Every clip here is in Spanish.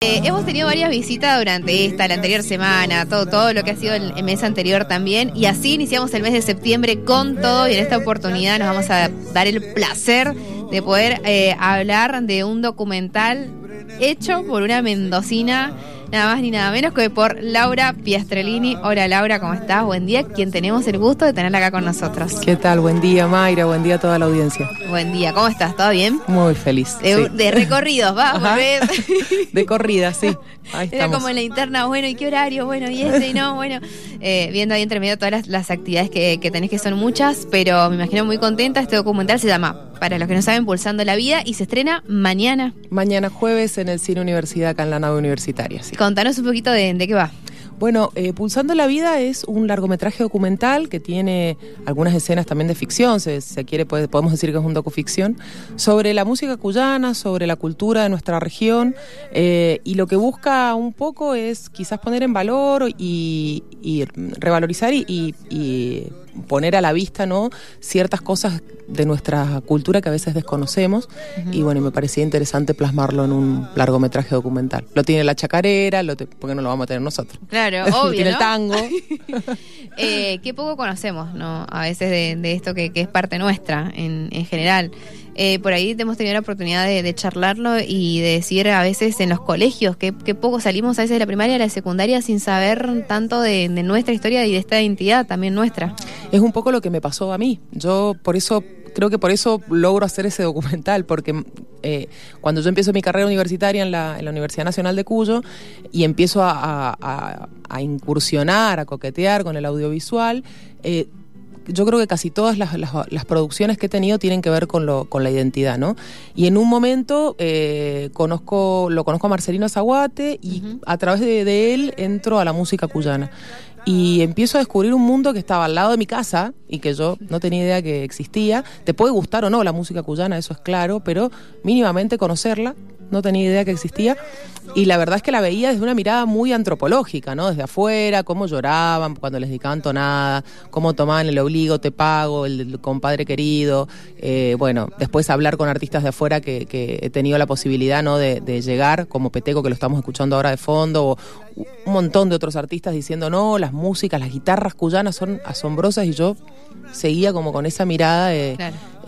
Eh, hemos tenido varias visitas durante esta, la anterior semana, todo, todo lo que ha sido el, mes anterior también. Y así iniciamos el mes de septiembre con todo. Y en esta oportunidad nos vamos a dar el placer de poder eh, hablar de un documental hecho por una mendocina, nada más ni nada menos que por Laura Piastrellini. Hola Laura, ¿cómo estás? Buen día. Quien tenemos el gusto de tenerla acá con nosotros. ¿Qué tal? Buen día, Mayra. Buen día a toda la audiencia. Buen día, ¿cómo estás? ¿Todo bien? Muy feliz. De, sí. de recorridos, volvés. De corrida, sí. Ahí Era como en la interna, bueno, ¿y qué horario? Bueno, y este, y no, bueno. Eh, viendo ahí entre medio todas las, las actividades que, que tenés, que son muchas, pero me imagino muy contenta. Este documental se llama, para los que no saben, Pulsando la Vida y se estrena mañana. Mañana jueves en el Cine Universidad, acá en la nave universitaria. sí. Contanos un poquito de, de qué va. Bueno, eh, Pulsando la Vida es un largometraje documental que tiene algunas escenas también de ficción, se, quiere, podemos decir que es un docuficción, sobre la música cuyana, sobre la cultura de nuestra región, eh, y lo que busca un poco es quizás poner en valor y, revalorizar y poner a la vista ¿no? ciertas cosas de nuestra cultura que a veces desconocemos, y bueno, y me parecía interesante plasmarlo en un largometraje documental. Lo tiene la chacarera, lo te- ¿por qué no lo vamos a tener nosotros? Claro, Lo obvio. tiene ¿no? el tango. Eh, qué poco conocemos, ¿no? A veces de, de esto que, que es parte nuestra en, en general. Eh, por ahí hemos tenido la oportunidad de, charlarlo y de decir a veces en los colegios que, poco salimos a veces de la primaria a la secundaria sin saber tanto de, nuestra historia y de esta identidad también nuestra. Es un poco lo que me pasó a mí. Yo por eso, creo que por eso logro hacer ese documental, porque eh, cuando yo empiezo mi carrera universitaria en la, Universidad Nacional de Cuyo y empiezo a incursionar, a coquetear con el audiovisual, eh, yo creo que casi todas las, las- las producciones que he tenido tienen que ver con, lo, con la identidad, ¿no? Y en un momento eh, conozco, lo conozco a Marcelino Zaguate y Ujú. a través de, de él entro a la música cuyana. Y empiezo a descubrir un mundo que estaba al lado de mi casa y que yo no tenía idea que existía. Te puede gustar o no la música cuyana, eso es claro, pero mínimamente conocerla, no tenía idea que existía. Y la verdad es que la veía desde una mirada muy antropológica, ¿no? Desde afuera, cómo lloraban cuando les dedicaban tonada, cómo tomaban el obligo, te pago, el, compadre querido. Eh, bueno, después hablar con artistas de afuera que, que he tenido la posibilidad, ¿no? De, llegar, como Peteco, que lo estamos escuchando ahora de fondo, o un montón de otros artistas diciendo, no, las músicas, las guitarras cuyanas son asombrosas y yo seguía como con esa mirada de.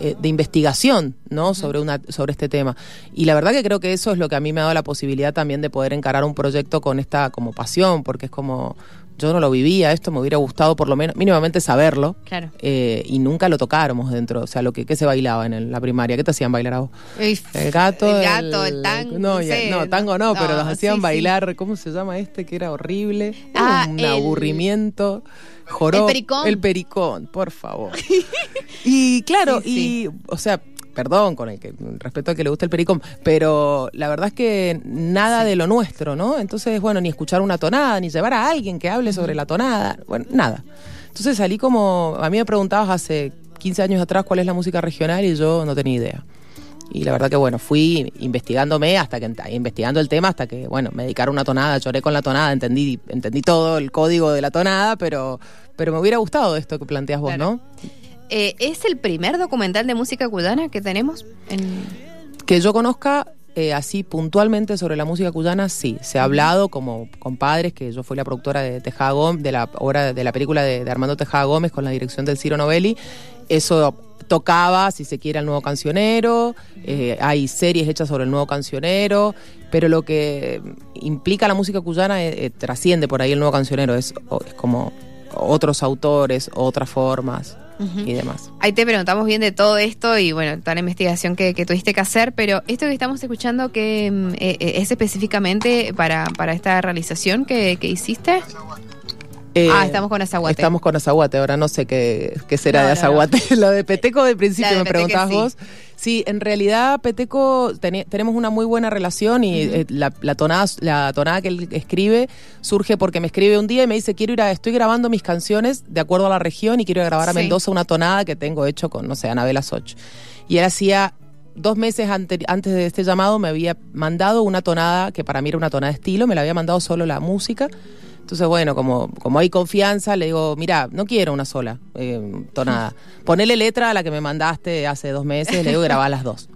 Eh, de investigación ¿no? sobre, una, sobre este tema. Y la verdad que creo que eso es lo que a mí me ha dado la posibilidad también de poder encarar un proyecto con esta como pasión, porque es como, yo no lo vivía, esto me hubiera gustado por lo menos mínimamente saberlo. Claro. eh, y nunca lo tocáramos dentro, o sea, lo que, ¿qué se bailaba en el- la primaria, ¿qué te hacían bailar a vos? El gato, El gato, el tango, No, sé, tango no, no, pero los hacían sí, sí. bailar, ¿cómo se llama este? Que era horrible. Ah, un aburrimiento. Joró, El pericón. El pericón, por favor. y claro, Sí, y, o sea, perdón con el que respeto al que le gusta el pericón, pero la verdad es que nada de lo nuestro, ¿no? Entonces, bueno, ni escuchar una tonada, ni llevar a alguien que hable sobre la tonada, bueno, nada. Entonces salí como, a mí me preguntabas hace 15 años atrás cuál es la música regional y yo no tenía idea. Y la verdad que bueno, fui investigándome hasta que investigando el tema hasta que bueno, me dedicaron una tonada, lloré con la tonada, entendí entendí todo el código de la tonada, pero pero me hubiera gustado esto que planteas vos, Claro. ¿no? Eh, ¿Es el primer documental de música cuyana que tenemos? En... Que yo conozca eh, así puntualmente sobre la música cuyana, sí. Se ha hablado como compadres, que yo fui la productora de Tejada Gómez, de la obra de la película de, de Armando Tejada Gómez con la dirección del Ciro Novelli. Eso tocaba, si se quiere, al nuevo cancionero. eh, hay series hechas sobre el nuevo cancionero. Pero lo que implica la música cuyana eh, eh, trasciende por ahí el nuevo cancionero. Es, es como otros autores, otras formas y demás. Ahí te preguntamos bien de todo esto y bueno, toda la investigación que, que tuviste que hacer, pero esto que estamos escuchando que mm, eh, es específicamente para, para esta realización que, que hiciste. Eh, ah, estamos con Azaguate. Estamos con Azaguate, ahora no sé qué, qué será No, de no, Azaguate. Lo de Peteco de principio de me preguntabas sí. vos. Sí, en realidad Peteco tenemos una muy buena relación y eh, la, la tonada, la tonada que él escribe surge porque me escribe un día y me dice, quiero ir a, estoy grabando mis canciones de acuerdo a la región y quiero ir a grabar a Sí. Mendoza una tonada que tengo hecho con, no sé, Anabela Soch. Y él hacía dos meses ante- antes de este llamado me había mandado una tonada que para mí era una tonada de estilo, me la había mandado solo la música. Entonces, bueno, como, como hay confianza, le digo, mira, no quiero una sola eh, tonada. Ponele letra a la que me mandaste hace dos meses, le digo, grabá las dos.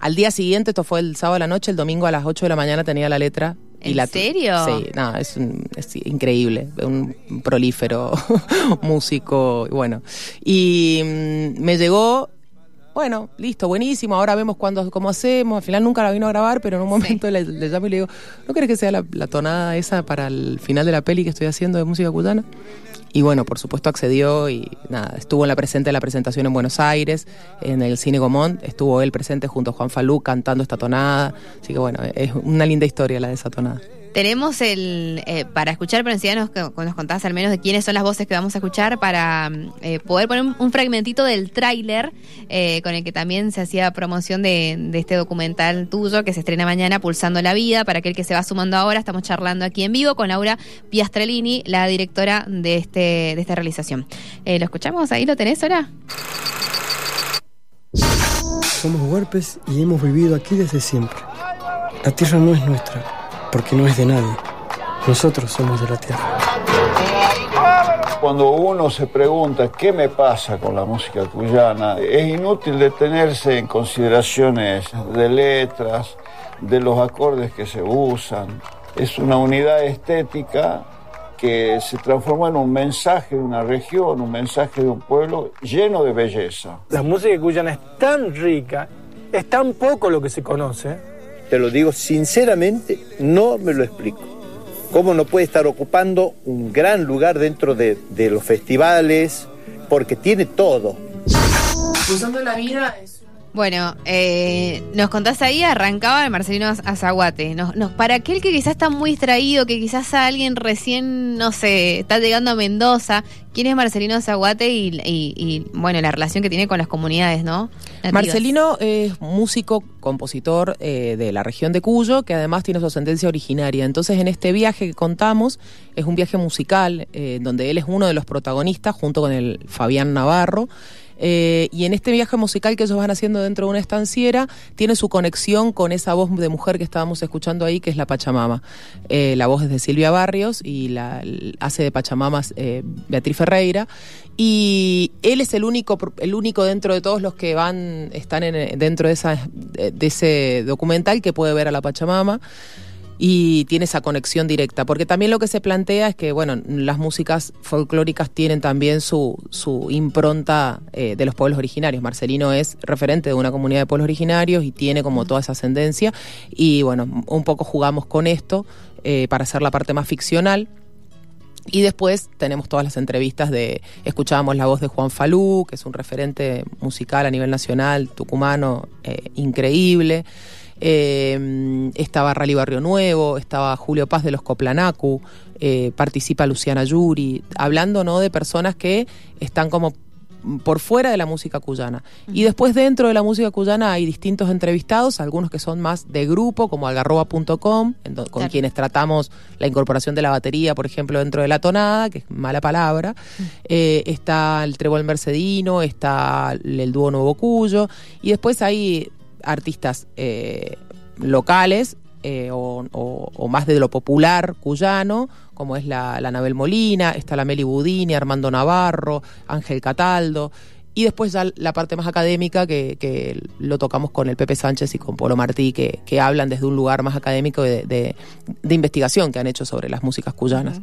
al día siguiente, esto fue el sábado a la noche, el domingo a las 8 de la mañana tenía la letra. Y ¿En la, serio? Sí, no, es, un- es increíble, un prolífero músico, bueno. Y mm, me llegó, bueno, listo, buenísimo, ahora vemos cuándo, cómo hacemos. Al final nunca la vino a grabar, pero en un momento le, le llamo y le digo, ¿no crees que sea la, la tonada esa para el final de la peli que estoy haciendo de música cuyana? Y bueno, por supuesto accedió y nada, estuvo en la presente de la presentación en Buenos Aires, en el Cine Gomont, estuvo él presente junto a Juan Falú cantando esta tonada. Así que bueno, es una linda historia la de esa tonada. Tenemos el, eh, para escuchar, pero enseguida nos, nos contás al menos de quiénes son las voces que vamos a escuchar para mm, eh, poder poner un, fragmentito del tráiler eh, con el que también se hacía promoción de, este documental tuyo que se estrena mañana, Pulsando la Vida. Para aquel que se va sumando ahora, estamos charlando aquí en vivo con Laura Piastrellini, la directora de, este, de esta realización. ¿Lo escuchamos? ¿Ahí lo tenés ahora? Somos huarpes y hemos vivido aquí desde siempre. La tierra no es nuestra, porque no es de nadie. Nosotros somos de la tierra. Cuando uno se pregunta qué me pasa con la música cuyana, es inútil detenerse en consideraciones de letras, de los acordes que se usan. Es una unidad estética que se transforma en un mensaje de una región, un mensaje de un pueblo lleno de belleza. La música cuyana es tan rica, es tan poco lo que se conoce. Te lo digo sinceramente, no me lo explico. ¿Cómo no puede estar ocupando un gran lugar dentro de, de los festivales? Porque tiene todo. La vida Bueno, eh, nos contás ahí, arrancaba el Marcelino Azaguate. Nos, nos, para aquel que quizás está muy distraído, que quizás alguien recién, no sé, está llegando a Mendoza, ¿quién es Marcelino Azaguate y, bueno, la relación que tiene con las comunidades, no? Marcelino es músico, compositor eh, de la región de Cuyo, que además tiene su ascendencia originaria. Entonces, en este viaje que contamos, es un viaje musical, eh, donde él es uno de los protagonistas, junto con el Fabián Navarro. Eh, y en este viaje musical que ellos van haciendo dentro de una estanciera, tiene su conexión con esa voz de mujer que estábamos escuchando ahí, que es la Pachamama. Eh, la voz es de Silvia Barrios y la, hace de Pachamamas eh, Beatriz Ferreira. Y él es el único, el único dentro de todos los que van, están en, dentro de, esa, de ese documental que puede ver a la Pachamama y tiene esa conexión directa. Porque también lo que se plantea es que, bueno, las músicas folclóricas tienen también su, su impronta eh, de los pueblos originarios. Marcelino es referente de una comunidad de pueblos originarios y tiene como toda esa ascendencia. Y bueno, un poco jugamos con esto eh, para hacer la parte más ficcional. Y después tenemos todas las entrevistas de, escuchábamos la voz de Juan Falú, que es un referente musical a nivel nacional, tucumano, eh, increíble. Eh, estaba Rally Barrio Nuevo, estaba Julio Paz de los Coplanacu, eh, participa Luciana Yuri, hablando ¿no? de personas que están como por fuera de la música cuyana. Y después dentro de la música cuyana hay distintos entrevistados, algunos que son más de grupo, como algarroba.com, con claro. quienes tratamos la incorporación de la batería, por ejemplo, dentro de la tonada, que es mala palabra. Eh, está el Trebol Mercedino, está el dúo Nuevo Cuyo, y después hay artistas eh, locales eh, o, más de lo popular cuyano, como es la, la Nabel Molina, está la Meli Budini, Armando Navarro, Ángel Cataldo. Y después ya la parte más académica que, que, lo tocamos con el Pepe Sánchez y con Polo Martí, que, que hablan desde un lugar más académico de, de, investigación que han hecho sobre las músicas cuyanas.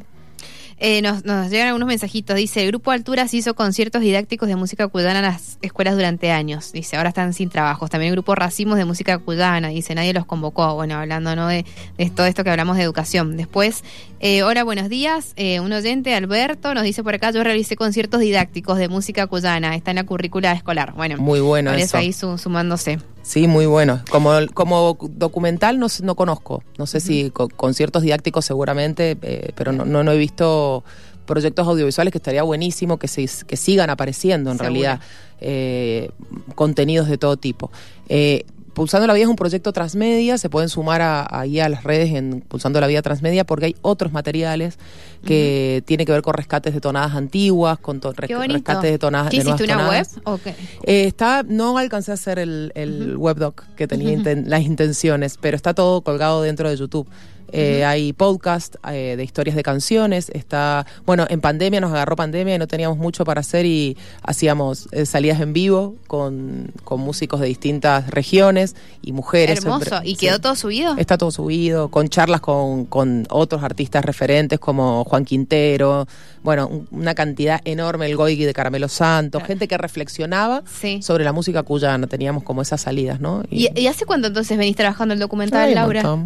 Eh, nos, nos, llegan algunos mensajitos. Dice, el Grupo Alturas hizo conciertos didácticos de música cuyana en las escuelas durante años. Dice, ahora están sin trabajos. También el Grupo Racimos de música cuyana. Dice, nadie los convocó. Bueno, hablando ¿no? de, de todo esto que hablamos de educación. Después, eh, hola, buenos días. Eh, un oyente, Alberto, nos dice por acá, yo realicé conciertos didácticos de música cuyana. Está en la currícula escolar. Bueno, muy bueno eso. ahí su, sumándose. Sí, muy bueno. Como, como documental no, no conozco. No sé uh -huh. si con, conciertos didácticos seguramente, eh, pero no, no, no, he visto proyectos audiovisuales que estaría buenísimo que, se, que sigan apareciendo en realidad eh, contenidos de todo tipo. Eh, Pulsando la Vida es un proyecto transmedia, se pueden sumar a, ahí a las redes en Pulsando la Vida Transmedia porque hay otros materiales que uh -huh. tienen que ver con rescates de tonadas antiguas, con to res rescates de tonadas ¿Qué de hiciste una tonadas. web? Okay. Eh, está, no alcancé a hacer el, el uh -huh. webdoc que tenía inten las intenciones, pero está todo colgado dentro de YouTube. Eh, hay podcast eh, de historias de canciones, está, bueno, en pandemia nos agarró pandemia y no teníamos mucho para hacer y hacíamos eh, salidas en vivo con, con músicos de distintas regiones y mujeres. Hermoso. ¿Y quedó todo subido? Está todo subido, con charlas con, con otros artistas referentes como Juan Quintero, bueno, un- una cantidad enorme, el Goigi de Caramelo Santo, gente que reflexionaba Sí. sobre la música cuyana, teníamos como esas salidas, ¿no? ¿Y, y hace cuánto entonces venís trabajando el documental, Laura?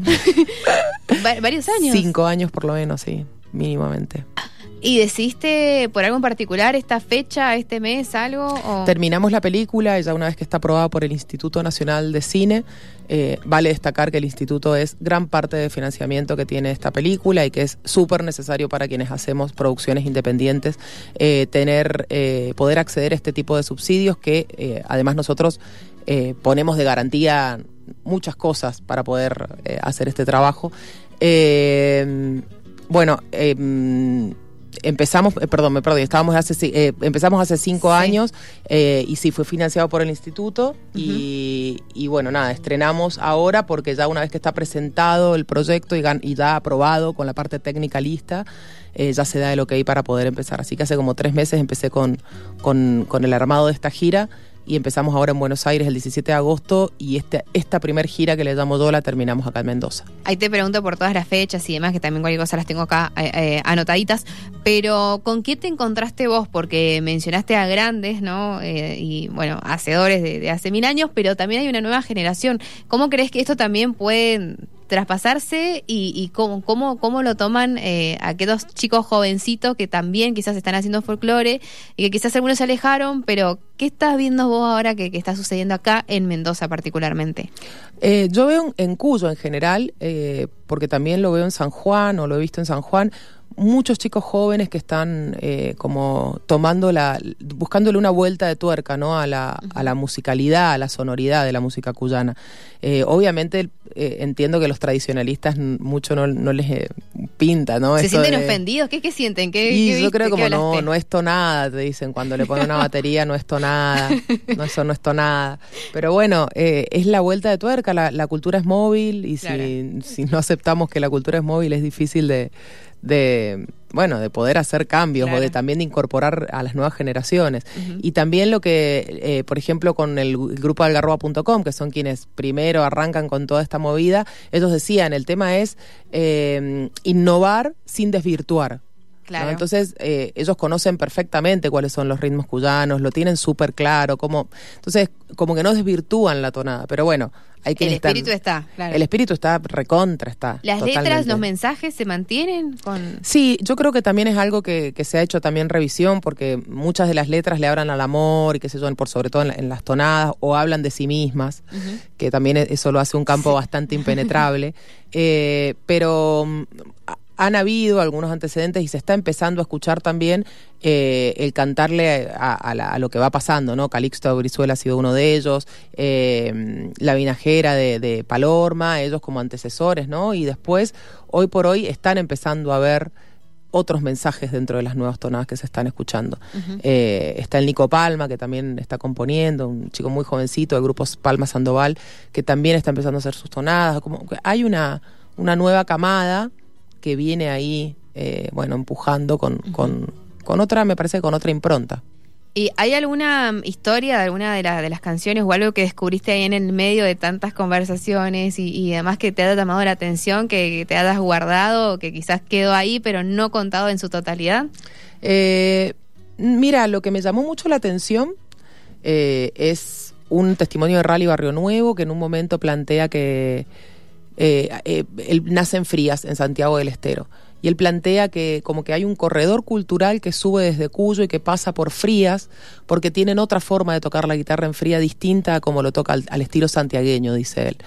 ¿Varios años? Cinco años por lo menos, sí, mínimamente. ¿Y decidiste por algo en particular esta fecha, este mes, algo? o- Terminamos la película, ya una vez que está aprobada por el Instituto Nacional de Cine, eh, vale destacar que el instituto es gran parte del financiamiento que tiene esta película y que es súper necesario para quienes hacemos producciones independientes eh, tener, eh, poder acceder a este tipo de subsidios que eh, además nosotros ponemos de garantía muchas cosas para poder eh, hacer este trabajo. Eh, bueno, eh, empezamos, eh, perdón, me perdí, estábamos hace, eh, empezamos hace cinco Sí. años eh, y sí fue financiado por el instituto y, y bueno, nada, estrenamos ahora porque ya una vez que está presentado el proyecto y, y ya aprobado con la parte técnica lista, ya se da el ok para poder empezar. Así que hace como tres meses empecé con, con, con el armado de esta gira y empezamos ahora en Buenos Aires el 17 de agosto y este, esta primer gira que le llamo yo la terminamos acá en Mendoza. Ahí te pregunto por todas las fechas y demás, que también cualquier cosa las tengo acá eh, eh, anotaditas. Pero, ¿con qué te encontraste vos? Porque mencionaste a grandes, ¿no? Eh, y, bueno, hacedores de, hace mil años, pero también hay una nueva generación. ¿Cómo crees que esto también puede traspasarse y, y cómo, cómo, cómo lo toman eh, aquellos chicos jovencitos que también quizás están haciendo folclore y que quizás algunos se alejaron, pero ¿qué estás viendo vos ahora que, que está sucediendo acá en Mendoza particularmente? Eh, yo veo en, Cuyo en general, eh, porque también lo veo en San Juan o lo he visto en San Juan, muchos chicos jóvenes que están eh, como tomando la, buscándole una vuelta de tuerca, ¿no? A la, a la musicalidad, a la sonoridad de la música cuyana. Eh, obviamente eh, entiendo que los tradicionalistas mucho no, no les pinta, ¿no? ¿Se Esto sienten de- ofendidos? ¿Qué, qué sienten? ¿Qué, y qué yo viste? creo ¿Qué como no, no es tonada, te dicen, cuando le ponen una batería, no es tonada, no, eso no es tonada. Pero bueno, eh, es la vuelta de tuerca, la, la cultura es móvil y Claro. si, si no aceptamos que la cultura es móvil es difícil de, de bueno, de poder hacer cambios Claro. o de también de incorporar a las nuevas generaciones. Y también lo que, eh, por ejemplo, con el grupo algarroba.com, que son quienes primero arrancan con toda esta movida, ellos decían, el tema es eh, innovar sin desvirtuar. ¿No? Claro. Entonces, eh, ellos conocen perfectamente cuáles son los ritmos cuyanos, lo tienen súper claro, como, entonces, como que no desvirtúan la tonada, pero bueno, hay que el espíritu está, claro. El espíritu está recontra, está. Las letras, los mensajes se mantienen con... Sí, yo creo que también es algo que, que se ha hecho también revisión, porque muchas de las letras le hablan al amor y qué sé yo, por sobre todo en, la- en las tonadas, o hablan de sí mismas, que también eso lo hace un campo bastante impenetrable. Eh, pero mm, han habido algunos antecedentes y se está empezando a escuchar también eh, el cantarle a, a la- a lo que va pasando, ¿no? Calixto Brizuela ha sido uno de ellos, eh, la vinajera de, de Palorma, ellos como antecesores, ¿no? Y después, hoy por hoy, están empezando a ver otros mensajes dentro de las nuevas tonadas que se están escuchando. Eh, está el Nico Palma, que también está componiendo, un chico muy jovencito del grupo Palma Sandoval, que también está empezando a hacer sus tonadas. Como que hay una, una nueva camada que viene ahí, eh, bueno, empujando con, con, con otra, me parece, con otra impronta. ¿Y hay alguna mm, historia de alguna de, la- de las canciones o algo que descubriste ahí en el medio de tantas conversaciones y, y además que te haya llamado la atención, que, que te hayas guardado, que quizás quedó ahí pero no contado en su totalidad? Eh, mira, lo que me llamó mucho la atención eh, es un testimonio de Rally Barrio Nuevo que en un momento plantea que eh, eh, él nace en Frías, en Santiago del Estero. Y él plantea que como que hay un corredor cultural que sube desde Cuyo y que pasa por Frías, porque tienen otra forma de tocar la guitarra en Fría distinta a como lo toca al, al estilo santiagueño, dice él.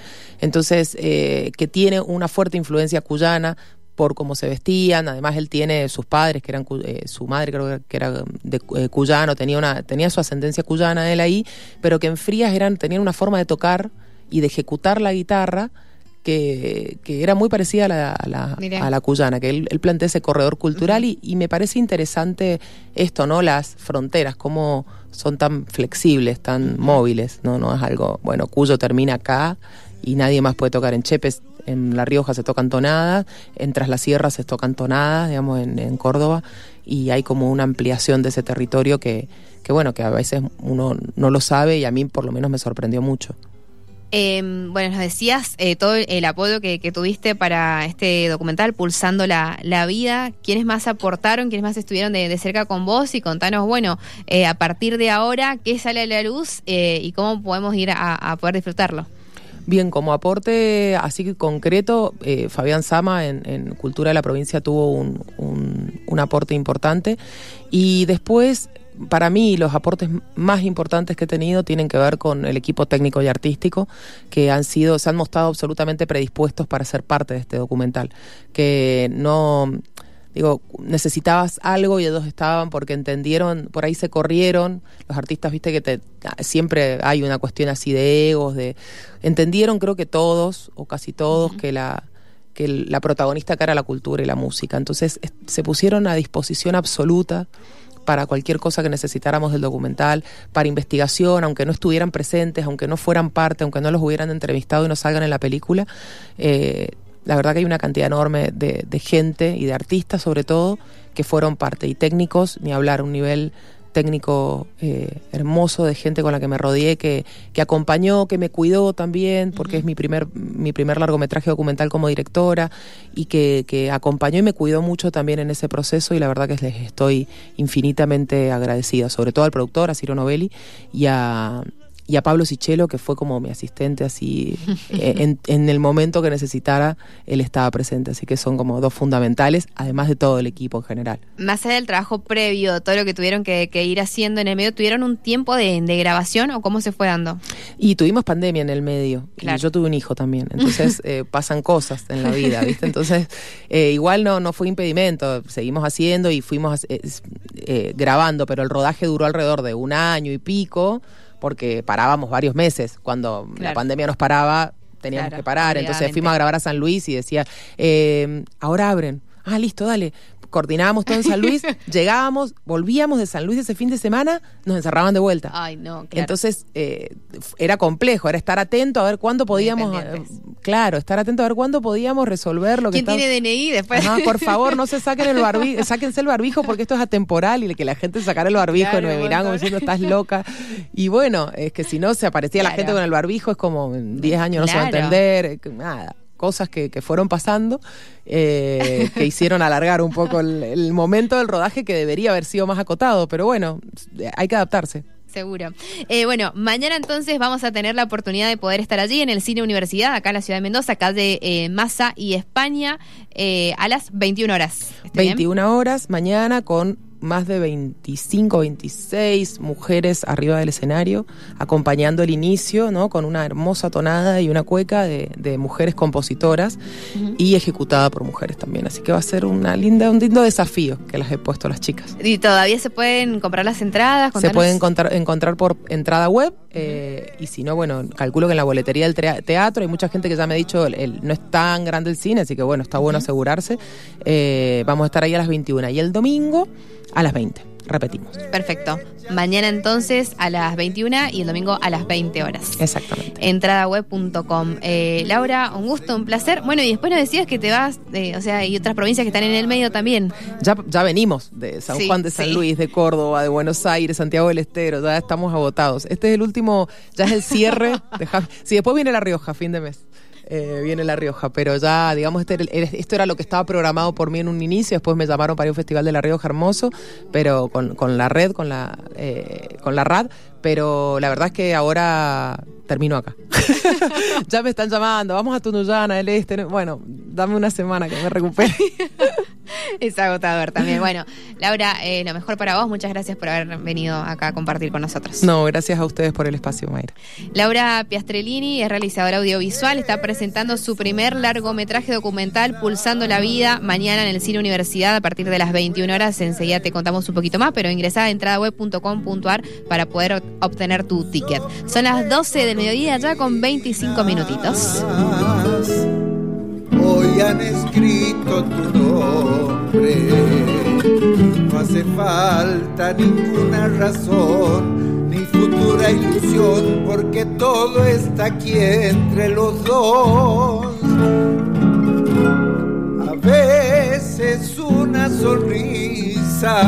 Entonces, eh, que tiene una fuerte influencia cuyana por cómo se vestían, además él tiene sus padres, que eran eh, su madre creo que era de eh, cuyano, tenía una tenía su ascendencia cuyana él ahí, pero que en Frías eran tenían una forma de tocar y de ejecutar la guitarra que, que era muy parecida a la, a la, a la cuyana, que él, él plantea ese corredor cultural y, y me parece interesante esto, ¿no? Las fronteras, cómo son tan flexibles, tan móviles, ¿no? No es algo, bueno, Cuyo termina acá y nadie más puede tocar en Chepes. en La Rioja se tocan tonadas, en Tras las Sierras se tocan tonadas, digamos, en, en Córdoba, y hay como una ampliación de ese territorio que, que, bueno, que a veces uno no lo sabe y a mí por lo menos me sorprendió mucho. Eh, bueno, nos decías eh, todo el apoyo que, tuviste para este documental, Pulsando la, la, Vida. ¿Quiénes más aportaron? ¿Quiénes más estuvieron de, de cerca con vos? Y contanos, bueno, eh, a partir de ahora, ¿qué sale a la luz eh, y cómo podemos ir a, poder disfrutarlo? Bien, como aporte así concreto, Fabián Sama en, Cultura de la Provincia tuvo un, un aporte importante. Y después para mí los aportes más importantes que he tenido tienen que ver con el equipo técnico y artístico que han sido, se han mostrado absolutamente predispuestos para ser parte de este documental. Que no, digo, necesitabas algo y ellos estaban porque entendieron, por ahí se corrieron, los artistas, viste que te, siempre hay una cuestión así de egos, de entendieron creo que todos o casi todos uh -huh. que la que la protagonista cara la cultura y la música. Entonces se pusieron a disposición absoluta para cualquier cosa que necesitáramos del documental, para investigación, aunque no estuvieran presentes, aunque no fueran parte, aunque no los hubieran entrevistado y no salgan en la película. Eh, la verdad que hay una cantidad enorme de, de, gente y de artistas sobre todo que fueron parte y técnicos, ni hablar, un nivel técnico eh, hermoso de gente con la que me rodeé, que, que acompañó, que me cuidó también, porque uh -huh. es mi primer, mi primer largometraje documental como directora, y que, que, acompañó y me cuidó mucho también en ese proceso, y la verdad que les estoy infinitamente agradecida, sobre todo al productor, a Ciro Novelli, y a, y a Pablo Sichelo, que fue como mi asistente así, eh, en, en, el momento que necesitara, él estaba presente. Así que son como dos fundamentales, además de todo el equipo en general. Más allá del trabajo previo, todo lo que tuvieron que, que ir haciendo en el medio, ¿tuvieron un tiempo de, de, grabación o cómo se fue dando? Y tuvimos pandemia en el medio. Claro. Y yo tuve un hijo también. Entonces eh, pasan cosas en la vida, ¿viste? Entonces, eh, igual no, no fue impedimento. Seguimos haciendo y fuimos eh, grabando, pero el rodaje duró alrededor de un año y pico porque parábamos varios meses. Cuando claro. la pandemia nos paraba, teníamos claro, que parar. Entonces fuimos a grabar a San Luis y decía, eh, ahora abren. Ah, listo, dale coordinábamos todo en San Luis, llegábamos, volvíamos de San Luis ese fin de semana, nos encerraban de vuelta. Ay, no, claro. Entonces eh, era complejo, era estar atento a ver cuándo podíamos, eh, claro, estar atento a ver cuándo podíamos resolver lo que ¿Quién estaba... tiene DNI después? Ajá, por favor, no se saquen el barbijo, sáquense el barbijo porque esto es atemporal y que la gente sacara el barbijo claro, y me miran como diciendo estás loca. Y bueno, es que si no se aparecía claro. la gente con el barbijo es como 10 años no se va a entender, nada cosas que, que fueron pasando eh, que hicieron alargar un poco el, el, momento del rodaje que debería haber sido más acotado, pero bueno, hay que adaptarse. Seguro. Eh, bueno, mañana entonces vamos a tener la oportunidad de poder estar allí en el Cine Universidad, acá en la ciudad de Mendoza, calle eh, Massa y España, eh, a las 21 horas. 21 bien? horas mañana con más de 25, 26 mujeres arriba del escenario, acompañando el inicio, ¿no? Con una hermosa tonada y una cueca de, de mujeres compositoras uh -huh. y ejecutada por mujeres también. Así que va a ser una linda, un lindo desafío que las he puesto a las chicas. ¿Y todavía se pueden comprar las entradas? Contanos. Se pueden encontrar, encontrar por entrada web eh, y si no, bueno, calculo que en la boletería del teatro hay mucha gente que ya me ha dicho, el, el, no es tan grande el cine, así que bueno, está bueno uh -huh. asegurarse. Eh, vamos a estar ahí a las 21. Y el domingo a las 20. Repetimos. Perfecto. Mañana entonces a las 21 y el domingo a las 20 horas. Exactamente. Entradaweb.com. Eh, Laura, un gusto, un placer. Bueno, y después nos decías que te vas, eh, o sea, hay otras provincias que están en el medio también. Ya, ya venimos de San sí, Juan de San sí. Luis, de Córdoba, de Buenos Aires, Santiago del Estero, ya estamos agotados. Este es el último, ya es el cierre. de sí, después viene La Rioja, fin de mes eh, viene La Rioja, pero ya, digamos, este, esto era lo que estaba programado por mí en un inicio, después me llamaron para ir a un festival de La Rioja hermoso, pero con, con la red, con la, eh, con la RAD, pero la verdad es que ahora termino acá. ya me están llamando, vamos a Tunuyana, el este, bueno, dame una semana que me recupere. es agotador también. Bueno, Laura, eh, lo mejor para vos. Muchas gracias por haber venido acá a compartir con nosotros. No, gracias a ustedes por el espacio, Mayra. Laura Piastrellini es realizadora audiovisual, está presentando su primer largometraje documental Pulsando la Vida mañana en el Cine Universidad a partir de las 21 horas. Enseguida te contamos un poquito más, pero ingresa a entradaweb.com.ar para poder obtener tu ticket. Son las 12 del mediodía ya con 25 minutitos. Hoy han escrito tu nombre, no hace falta ninguna razón ni futura ilusión, porque todo está aquí entre los dos. A veces una sonrisa